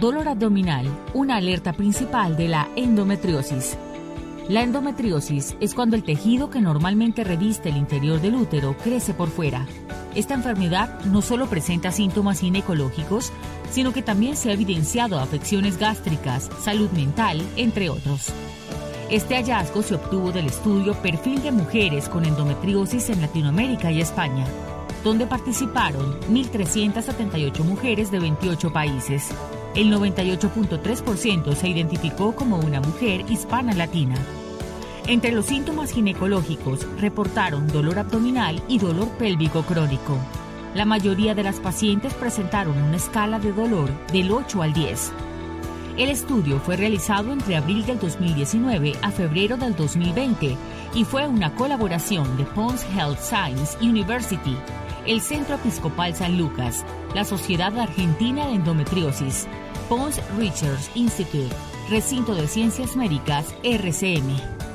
Dolor abdominal, una alerta principal de la endometriosis. La endometriosis es cuando el tejido que normalmente reviste el interior del útero crece por fuera. Esta enfermedad no solo presenta síntomas ginecológicos, sino que también se ha evidenciado afecciones gástricas, salud mental, entre otros. Este hallazgo se obtuvo del estudio Perfil de Mujeres con Endometriosis en Latinoamérica y España, donde participaron 1.378 mujeres de 28 países. El 98.3% se identificó como una mujer hispana latina. Entre los síntomas ginecológicos reportaron dolor abdominal y dolor pélvico crónico. La mayoría de las pacientes presentaron una escala de dolor del 8 al 10. El estudio fue realizado entre abril del 2019 a febrero del 2020 y fue una colaboración de Pons Health Science University, el Centro Episcopal San Lucas, la Sociedad Argentina de Endometriosis, Pons Research Institute, Recinto de Ciencias Médicas, RCM.